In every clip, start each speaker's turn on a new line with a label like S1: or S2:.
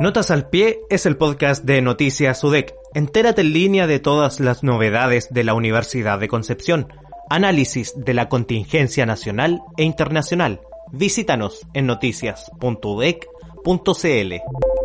S1: Notas al pie es el podcast de Noticias UDEC. Entérate en línea de todas las novedades de la Universidad de Concepción. Análisis de la contingencia nacional e internacional. Visítanos en noticias.udec.cl.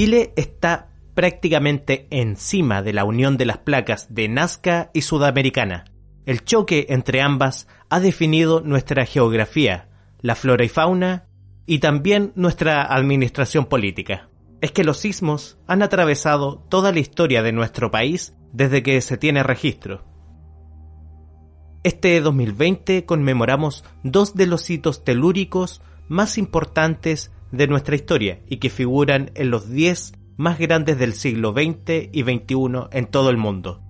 S1: Chile está prácticamente encima de la unión de las placas de Nazca y Sudamericana. El choque entre ambas ha definido nuestra geografía, la flora y fauna y también nuestra administración política. Es que los sismos han atravesado toda la historia de nuestro país desde que se tiene registro. Este 2020 conmemoramos dos de los hitos telúricos más importantes de nuestra historia y que figuran en los 10 más grandes del siglo XX y XXI en todo el mundo.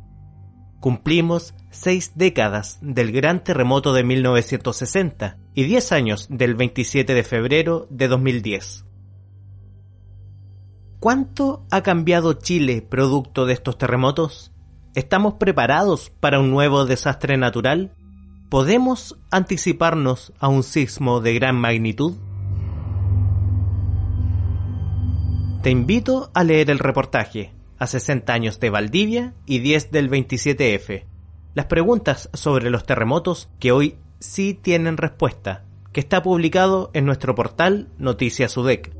S1: Cumplimos seis décadas del gran terremoto de 1960 y 10 años del 27 de febrero de 2010. ¿Cuánto ha cambiado Chile producto de estos terremotos? ¿Estamos preparados para un nuevo desastre natural? ¿Podemos anticiparnos a un sismo de gran magnitud? Te invito a leer el reportaje a 60 años de Valdivia y 10 del 27F. Las preguntas sobre los terremotos que hoy sí tienen respuesta, que está publicado en nuestro portal Noticias UDEC.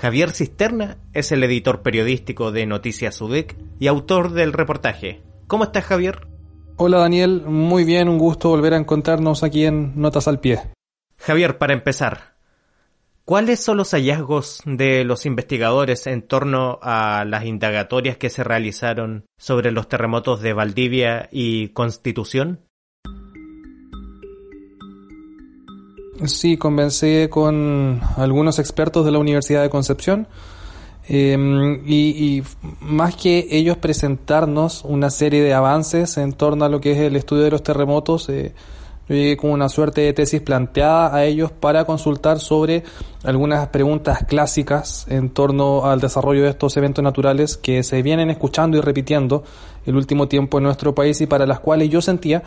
S1: Javier Cisterna es el editor periodístico de Noticias UDEC y autor del reportaje. ¿Cómo estás, Javier?
S2: Hola, Daniel. Muy bien, un gusto volver a encontrarnos aquí en Notas al Pie.
S1: Javier, para empezar, ¿Cuáles son los hallazgos de los investigadores en torno a las indagatorias que se realizaron sobre los terremotos de Valdivia y Constitución?
S2: Sí, convencé con algunos expertos de la Universidad de Concepción em, y, más que ellos presentarnos una serie de avances en torno a lo que es el estudio de los terremotos, eh, yo llegué con una suerte de tesis planteada a ellos para consultar sobre algunas preguntas clásicas en torno al desarrollo de estos eventos naturales que se vienen escuchando y repitiendo el último tiempo en nuestro país y para las cuales yo sentía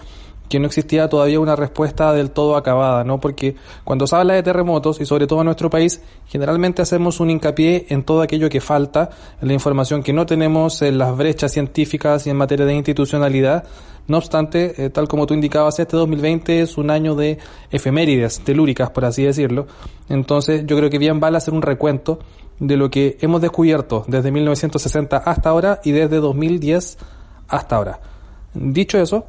S2: que no existía todavía una respuesta del todo acabada, ¿no? Porque cuando se habla de terremotos, y sobre todo en nuestro país, generalmente hacemos un hincapié en todo aquello que falta, en la información que no tenemos, en las brechas científicas y en materia de institucionalidad. No obstante, eh, tal como tú indicabas, este 2020 es un año de efemérides telúricas, por así decirlo. Entonces, yo creo que bien vale hacer un recuento de lo que hemos descubierto desde 1960 hasta ahora y desde 2010 hasta ahora. Dicho eso,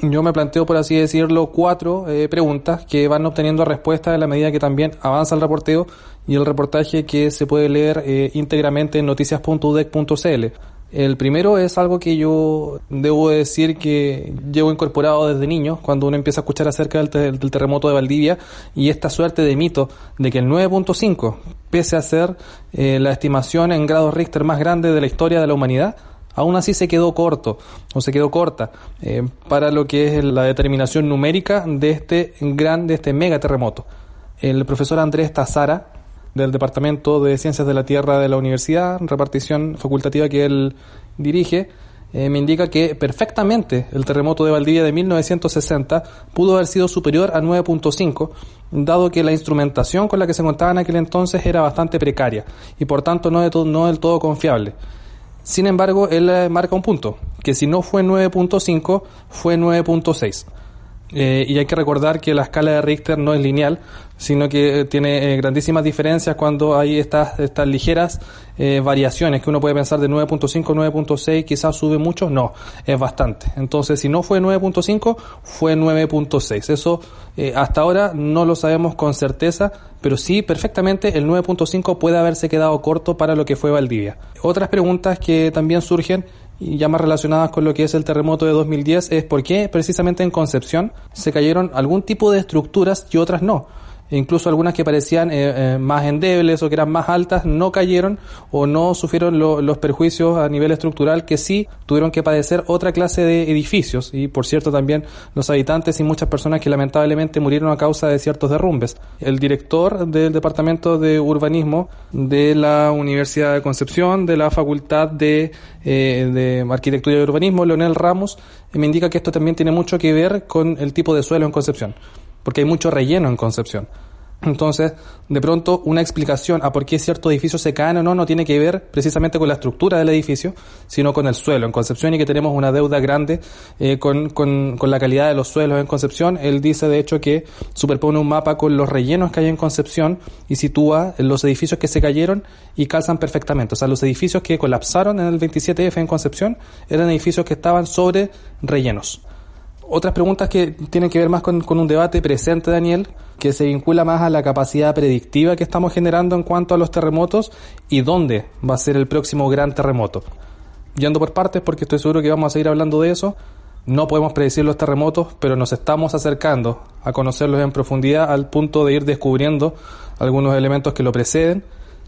S2: yo me planteo, por así decirlo, cuatro eh, preguntas que van obteniendo respuesta en la medida que también avanza el reporteo y el reportaje que se puede leer eh, íntegramente en noticias.udec.cl. El primero es algo que yo debo decir que llevo incorporado desde niño, cuando uno empieza a escuchar acerca del, terremoto de Valdivia y esta suerte de mito de que el 9.5, pese a ser eh, la estimación en grados Richter más grande de la historia de la humanidad, aún así se quedó corto o se quedó corta eh, para lo que es la determinación numérica de este gran, de este mega terremoto. El profesor Andrés Tazara, del Departamento de Ciencias de la Tierra de la Universidad, repartición facultativa que él dirige, eh, me indica que perfectamente el terremoto de Valdivia de 1960 pudo haber sido superior a 9.5, dado que la instrumentación con la que se contaba en aquel entonces era bastante precaria y por tanto no, no del todo confiable. Sin embargo, él eh, marca un punto, que si no fue 9.5, fue 9.6. Eh, y hay que recordar que la escala de Richter no es lineal, sino que eh, tiene eh, grandísimas diferencias cuando hay estas, estas ligeras variaciones que uno puede pensar de 9.5 9.6 quizás sube mucho, no, es bastante. Entonces, si no fue 9.5, fue 9.6. Eso hasta ahora no lo sabemos con certeza, pero sí perfectamente el 9.5 puede haberse quedado corto para lo que fue Valdivia. Otras preguntas que también surgen y ya más relacionadas con lo que es el terremoto de 2010 es por qué precisamente en Concepción se cayeron algún tipo de estructuras y otras no incluso algunas que parecían eh, eh, más endebles o que eran más altas no cayeron o no sufrieron los perjuicios a nivel estructural que sí tuvieron que padecer otra clase de edificios y por cierto también los habitantes y muchas personas que lamentablemente murieron a causa de ciertos derrumbes. El director del Departamento de Urbanismo de la Universidad de Concepción, de la Facultad de, eh, de Arquitectura y Urbanismo, Leonel Ramos, me indica que esto también tiene mucho que ver con el tipo de suelo en Concepción porque hay mucho relleno en Concepción. Entonces, de pronto, una explicación a por qué ciertos edificios se caen o no no tiene que ver precisamente con la estructura del edificio, sino con el suelo. En Concepción y que tenemos una deuda grande eh, con, con, con, la calidad de los suelos en Concepción. Él dice, de hecho, que superpone un mapa con los rellenos que hay en Concepción y sitúa los edificios que se cayeron y calzan perfectamente. O sea, los edificios que colapsaron en el 27F en Concepción eran edificios que estaban sobre rellenos otras preguntas que tienen que ver más con, un debate presente, Daniel, que se vincula más a la capacidad predictiva que estamos generando en cuanto a los terremotos y dónde va a ser el próximo gran terremoto. Yendo por partes, porque estoy seguro que vamos a seguir hablando de eso, no podemos predecir los terremotos, pero nos estamos acercando a conocerlos en profundidad al punto de ir descubriendo algunos elementos que lo preceden.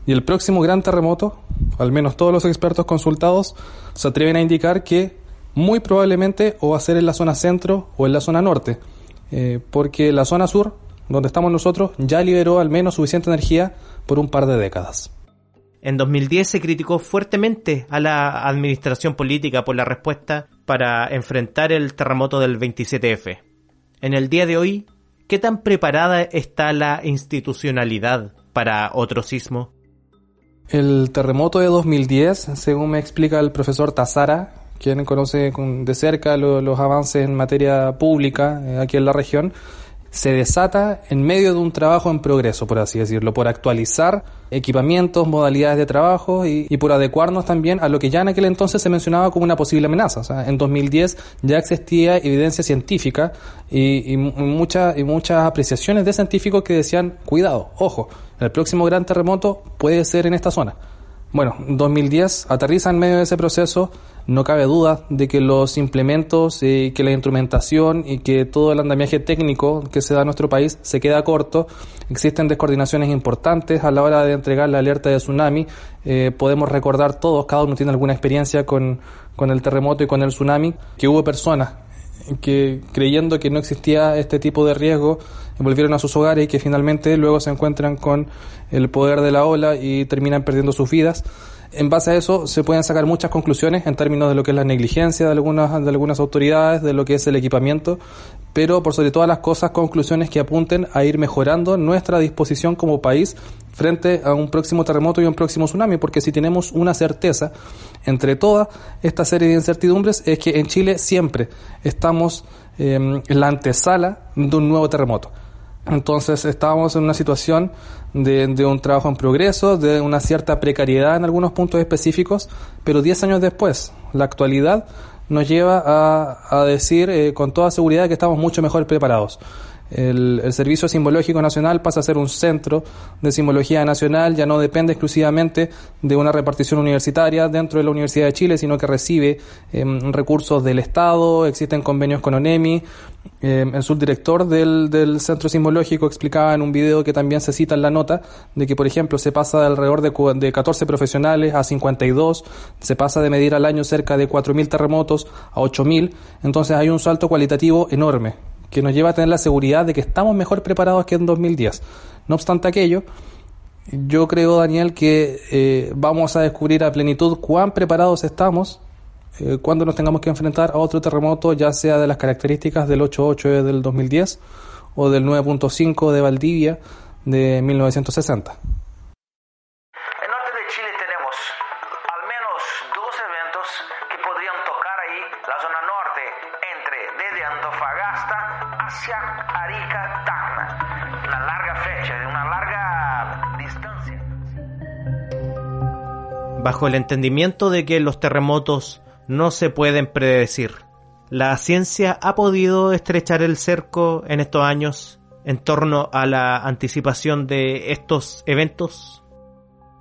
S2: Y el próximo gran terremoto, al menos todos los expertos consultados, se atreven a indicar que muy probablemente o va a ser en la zona centro o en la zona norte, eh, porque la zona sur, donde estamos nosotros, ya liberó al menos suficiente energía por un par de décadas.
S1: En 2010 se criticó fuertemente a la administración política por la respuesta para enfrentar el terremoto del 27F. En el día de hoy, ¿qué tan preparada está la institucionalidad para otro sismo?
S2: El terremoto de 2010, según me explica el profesor Tazara, quien conoce de cerca los avances en materia pública eh, aquí en la región, se desata en medio de un trabajo en progreso, por así decirlo, por actualizar equipamientos, modalidades de trabajo y, por adecuarnos también a lo que ya en aquel entonces se mencionaba como una posible amenaza. O sea, en 2010 ya existía evidencia científica y, y, muchas y muchas apreciaciones de científicos que decían, cuidado, ojo, el próximo gran terremoto puede ser en esta zona. Bueno, 2010 aterriza en medio de ese proceso, no cabe duda de que los implementos y que la instrumentación y que todo el andamiaje técnico que se da en nuestro país se queda corto. Existen descoordinaciones importantes a la hora de entregar la alerta de tsunami. Eh, podemos recordar todos, cada uno tiene alguna experiencia con, con el terremoto y con el tsunami, que hubo personas que creyendo que no existía este tipo de riesgo volvieron a sus hogares y que finalmente luego se encuentran con el poder de la ola y terminan perdiendo sus vidas. En base a eso se pueden sacar muchas conclusiones en términos de lo que es la negligencia de algunas, de algunas autoridades, de lo que es el equipamiento, pero por sobre todas las cosas conclusiones que apunten a ir mejorando nuestra disposición como país frente a un próximo terremoto y un próximo tsunami, porque si tenemos una certeza entre toda esta serie de incertidumbres es que en Chile siempre estamos em, en la antesala de un nuevo terremoto. Entonces estábamos en una situación de, de, un trabajo en progreso, de una cierta precariedad en algunos puntos específicos, pero 10 años después, la actualidad nos lleva a, a decir eh, con toda seguridad que estamos mucho mejor preparados. El, Servicio Simbológico Nacional pasa a ser un centro de simbología nacional, ya no depende exclusivamente de una repartición universitaria dentro de la Universidad de Chile, sino que recibe em, recursos del Estado, existen convenios con ONEMI. Em, el subdirector del, del Centro Simbológico explicaba en un video que también se cita en la nota de que, por ejemplo, se pasa de alrededor de, de 14 profesionales a 52, se pasa de medir al año cerca de 4.000 terremotos a 8.000, entonces hay un salto cualitativo enorme que nos lleva a tener la seguridad de que estamos mejor preparados que en 2010. No obstante aquello, yo creo, Daniel, que eh, vamos a descubrir a plenitud cuán preparados estamos eh, cuando nos tengamos que enfrentar a otro terremoto, ya sea de las características del 8.8 del 2010 o del 9.5 de Valdivia de 1960.
S1: Bajo el entendimiento de que los terremotos no se pueden predecir. La ciencia ha podido estrechar el cerco en estos años en torno a la anticipación de estos eventos.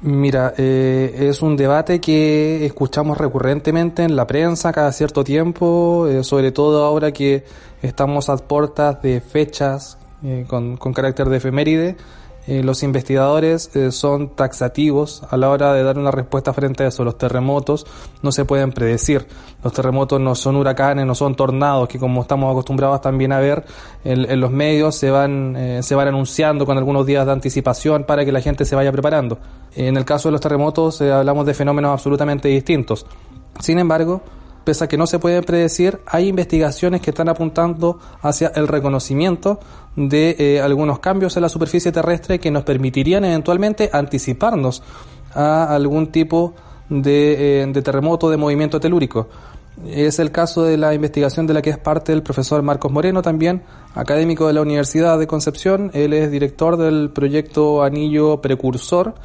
S2: Mira, eh, es un debate que escuchamos recurrentemente en la prensa cada cierto tiempo, eh, sobre todo ahora que estamos a puertas de fechas eh, con, con, carácter de efeméride eh, los investigadores eh, son taxativos a la hora de dar una respuesta frente a eso. Los terremotos no se pueden predecir. Los terremotos no son huracanes, no son tornados, que como estamos acostumbrados también a ver en, los medios se van, eh, se van anunciando con algunos días de anticipación para que la gente se vaya preparando. En el caso de los terremotos hablamos de fenómenos absolutamente distintos. Sin embargo, pese a que no se puede predecir, hay investigaciones que están apuntando hacia el reconocimiento de eh, algunos cambios en la superficie terrestre que nos permitirían eventualmente anticiparnos a algún tipo de, eh, terremoto de movimiento telúrico. Es el caso de la investigación de la que es parte el profesor Marcos Moreno, también académico de la Universidad de Concepción. Él es director del proyecto Anillo Precursor,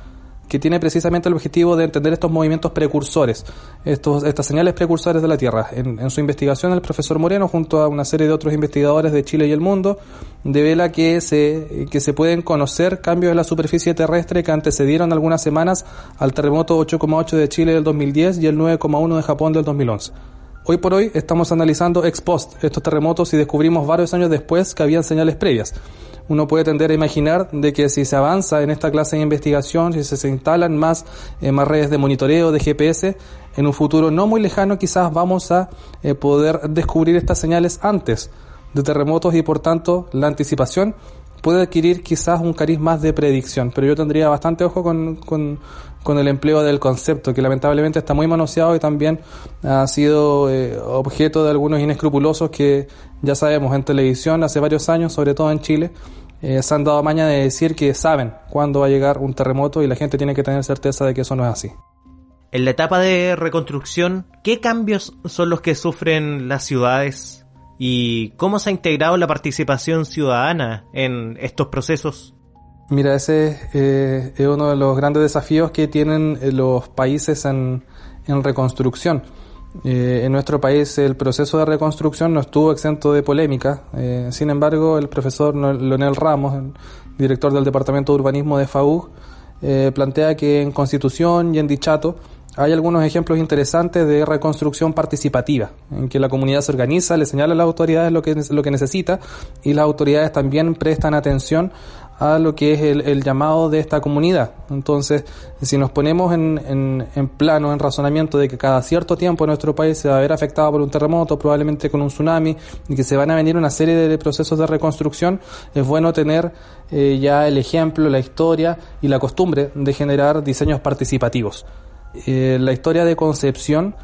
S2: que tiene precisamente el objetivo de entender estos movimientos precursores, estos, estas señales precursores de la Tierra. En, su investigación, el profesor Moreno, junto a una serie de otros investigadores de Chile y el mundo, devela que se, que se pueden conocer cambios en la superficie terrestre que antecedieron algunas semanas al terremoto 8,8 de Chile del 2010 y el 9,1 de Japón del 2011. Hoy por hoy estamos analizando ex post estos terremotos y descubrimos varios años después que habían señales previas. Uno puede tender a imaginar de que si se avanza en esta clase de investigación, si se instalan más, eh, más redes de monitoreo, de GPS, en un futuro no muy lejano quizás vamos a eh, poder descubrir estas señales antes de terremotos y por tanto la anticipación puede adquirir quizás un cariz más de predicción, pero yo tendría bastante ojo con, con, el empleo del concepto, que lamentablemente está muy manoseado y también ha sido eh, objeto de algunos inescrupulosos que ya sabemos en televisión hace varios años, sobre todo en Chile, eh, se han dado maña de decir que saben cuándo va a llegar un terremoto y la gente tiene que tener certeza de que eso no es así.
S1: En la etapa de reconstrucción, ¿qué cambios son los que sufren las ciudades ¿Y cómo se ha integrado la participación ciudadana en estos procesos?
S2: Mira, ese eh, es uno de los grandes desafíos que tienen eh, los países en, reconstrucción. Eh, en nuestro país el proceso de reconstrucción no estuvo exento de polémica. sin embargo, el profesor Leonel Ramos, director del Departamento de Urbanismo de FAUG, plantea que en Constitución y en Dichato hay algunos ejemplos interesantes de reconstrucción participativa, en que la comunidad se organiza, le señala a las autoridades lo que, lo que necesita y las autoridades también prestan atención a lo que es el, llamado de esta comunidad. Entonces, si nos ponemos en, en, plano, en razonamiento de que cada cierto tiempo nuestro país se va a ver afectado por un terremoto, probablemente con un tsunami, y que se van a venir una serie de procesos de reconstrucción, es bueno tener eh, ya el ejemplo, la historia y la costumbre de generar diseños participativos. Eh, la historia de Concepción,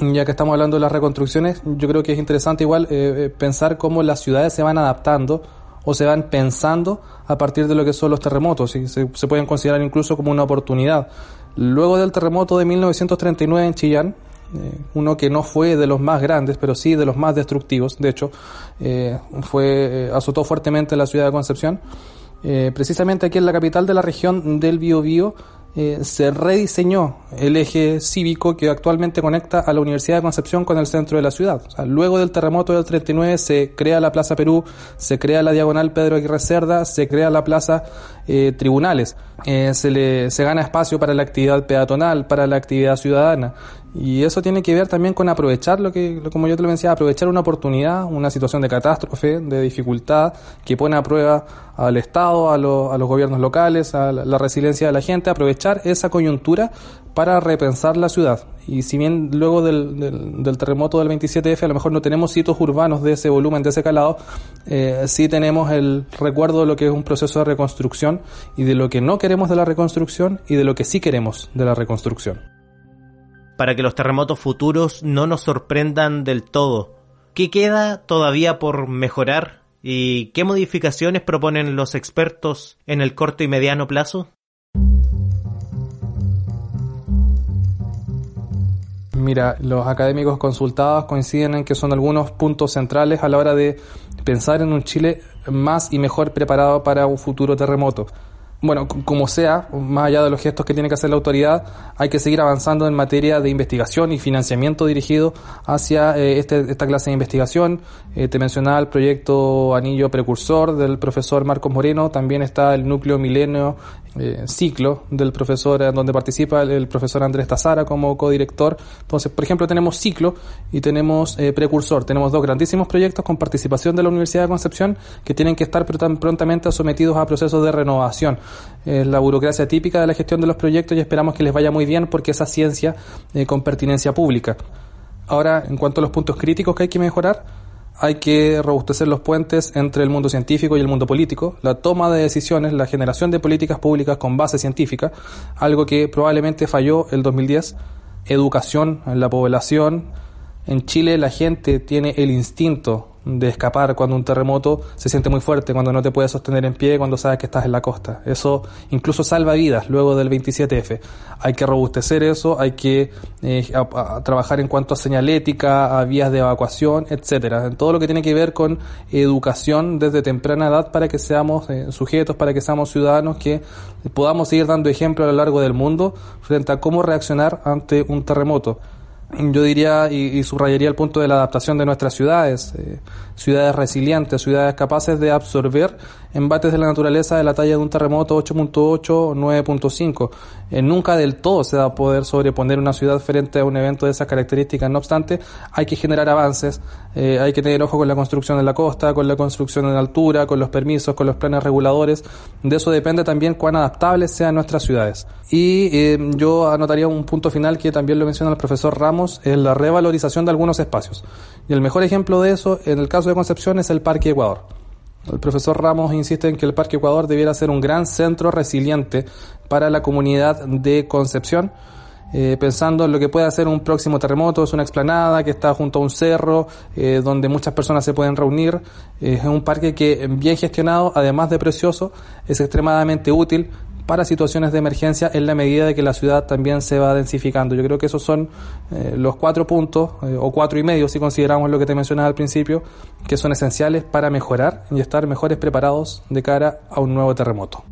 S2: ya que estamos hablando de las reconstrucciones, yo creo que es interesante igual eh, eh, pensar cómo las ciudades se van adaptando o se van pensando a partir de lo que son los terremotos y se, pueden considerar incluso como una oportunidad. Luego del terremoto de 1939 en Chillán, uno que no fue de los más grandes, pero sí de los más destructivos, de hecho, fue azotó fuertemente la ciudad de Concepción. precisamente aquí en la capital de la región del Biobío eh, se rediseñó el eje cívico que actualmente conecta a la Universidad de Concepción con el centro de la ciudad. luego del terremoto del 39 se crea la Plaza Perú, se crea la Diagonal Pedro Aguirre Cerda, se crea la Plaza eh, Tribunales, eh, se, le, se gana espacio para la actividad peatonal, para la actividad ciudadana. Y eso tiene que ver también con aprovechar lo que, como yo te lo decía, aprovechar una oportunidad, una situación de catástrofe, de dificultad, que pone a prueba al Estado, a, los gobiernos locales, a la, resiliencia de la gente, aprovechar esa coyuntura para repensar la ciudad. Y si bien luego del, del, terremoto del 27F a lo mejor no tenemos sitios urbanos de ese volumen, de ese calado, eh, sí tenemos el recuerdo de lo que es un proceso de reconstrucción y de lo que no queremos de la reconstrucción y de lo que sí queremos de la reconstrucción
S1: para que los terremotos futuros no nos sorprendan del todo. ¿Qué queda todavía por mejorar y qué modificaciones proponen los expertos en el corto y mediano plazo?
S2: Mira, los académicos consultados coinciden en que son algunos puntos centrales a la hora de pensar en un Chile más y mejor preparado para un futuro terremoto bueno, como sea, más allá de los gestos que tiene que hacer la autoridad, hay que seguir avanzando en materia de investigación y financiamiento dirigido hacia eh, este, esta clase de investigación. Eh, te mencionaba el proyecto Anillo Precursor del profesor Marcos Moreno, también está el núcleo Milenio eh, Ciclo del profesor, donde participa el, profesor Andrés Tazara como codirector. Entonces, por ejemplo, tenemos Ciclo y tenemos Precursor. Tenemos dos grandísimos proyectos con participación de la Universidad de Concepción que tienen que estar prontamente sometidos a procesos de renovación es la burocracia típica de la gestión de los proyectos y esperamos que les vaya muy bien porque esa ciencia eh, con pertinencia pública. Ahora, en cuanto a los puntos críticos que hay que mejorar, hay que robustecer los puentes entre el mundo científico y el mundo político, la toma de decisiones, la generación de políticas públicas con base científica, algo que probablemente falló el 2010, educación en la población. En Chile la gente tiene el instinto de escapar cuando un terremoto se siente muy fuerte, cuando no te puedes sostener en pie, cuando sabes que estás en la costa. Eso incluso salva vidas luego del 27F. Hay que robustecer eso, hay que eh, trabajar en cuanto a señalética, a vías de evacuación, etcétera, en todo lo que tiene que ver con educación desde temprana edad para que seamos eh, sujetos, para que seamos ciudadanos que podamos seguir dando ejemplo a lo largo del mundo frente a cómo reaccionar ante un terremoto yo diría y, subrayaría el punto de la adaptación de nuestras ciudades, eh, ciudades resilientes, ciudades capaces de absorber embates de la naturaleza de la talla de un terremoto 8.8 o 9.5. Eh, nunca del todo se va a poder sobreponer una ciudad frente a un evento de esas características. No obstante, hay que generar avances, eh, hay que tener ojo con la construcción en la costa, con la construcción en altura, con los permisos, con los planes reguladores. De eso depende también cuán adaptables sean nuestras ciudades. Y eh, yo anotaría un punto final que también lo menciona el profesor Ramos, es la revalorización de algunos espacios. Y el mejor ejemplo de eso, en el caso de Concepción, es el Parque Ecuador. El profesor Ramos insiste en que el Parque Ecuador debiera ser un gran centro resiliente para la comunidad de Concepción, eh, pensando en lo que puede hacer un próximo terremoto. Es una explanada que está junto a un cerro eh, donde muchas personas se pueden reunir. es un parque que, bien gestionado, además de precioso, es extremadamente útil para situaciones de emergencia en la medida de que la ciudad también se va densificando. Yo creo que esos son eh, los cuatro puntos, eh, o cuatro y medio si consideramos lo que te mencionaba al principio, que son esenciales para mejorar y estar mejores preparados de cara a un nuevo terremoto.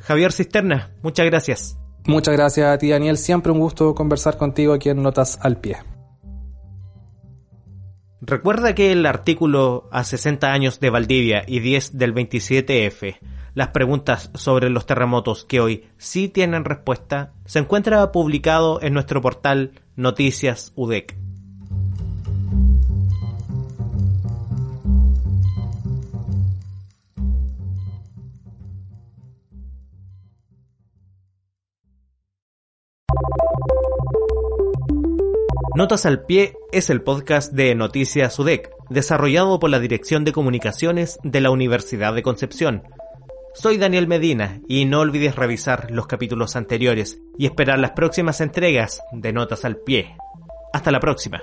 S1: Javier Cisterna, muchas gracias.
S2: Muchas gracias a ti Daniel, siempre un gusto conversar contigo aquí en Notas al Pie.
S1: Recuerda que el artículo a 60 años de Valdivia y 10 del 27F las preguntas sobre los terremotos que hoy sí tienen respuesta, se encuentra publicado en nuestro portal Noticias UDEC. Notas al Pie es el podcast de Noticias UDEC, desarrollado por la Dirección de Comunicaciones de la Universidad de Concepción soy Daniel Medina y no olvides revisar los capítulos anteriores y esperar las próximas entregas de Notas al Pie. Hasta la próxima.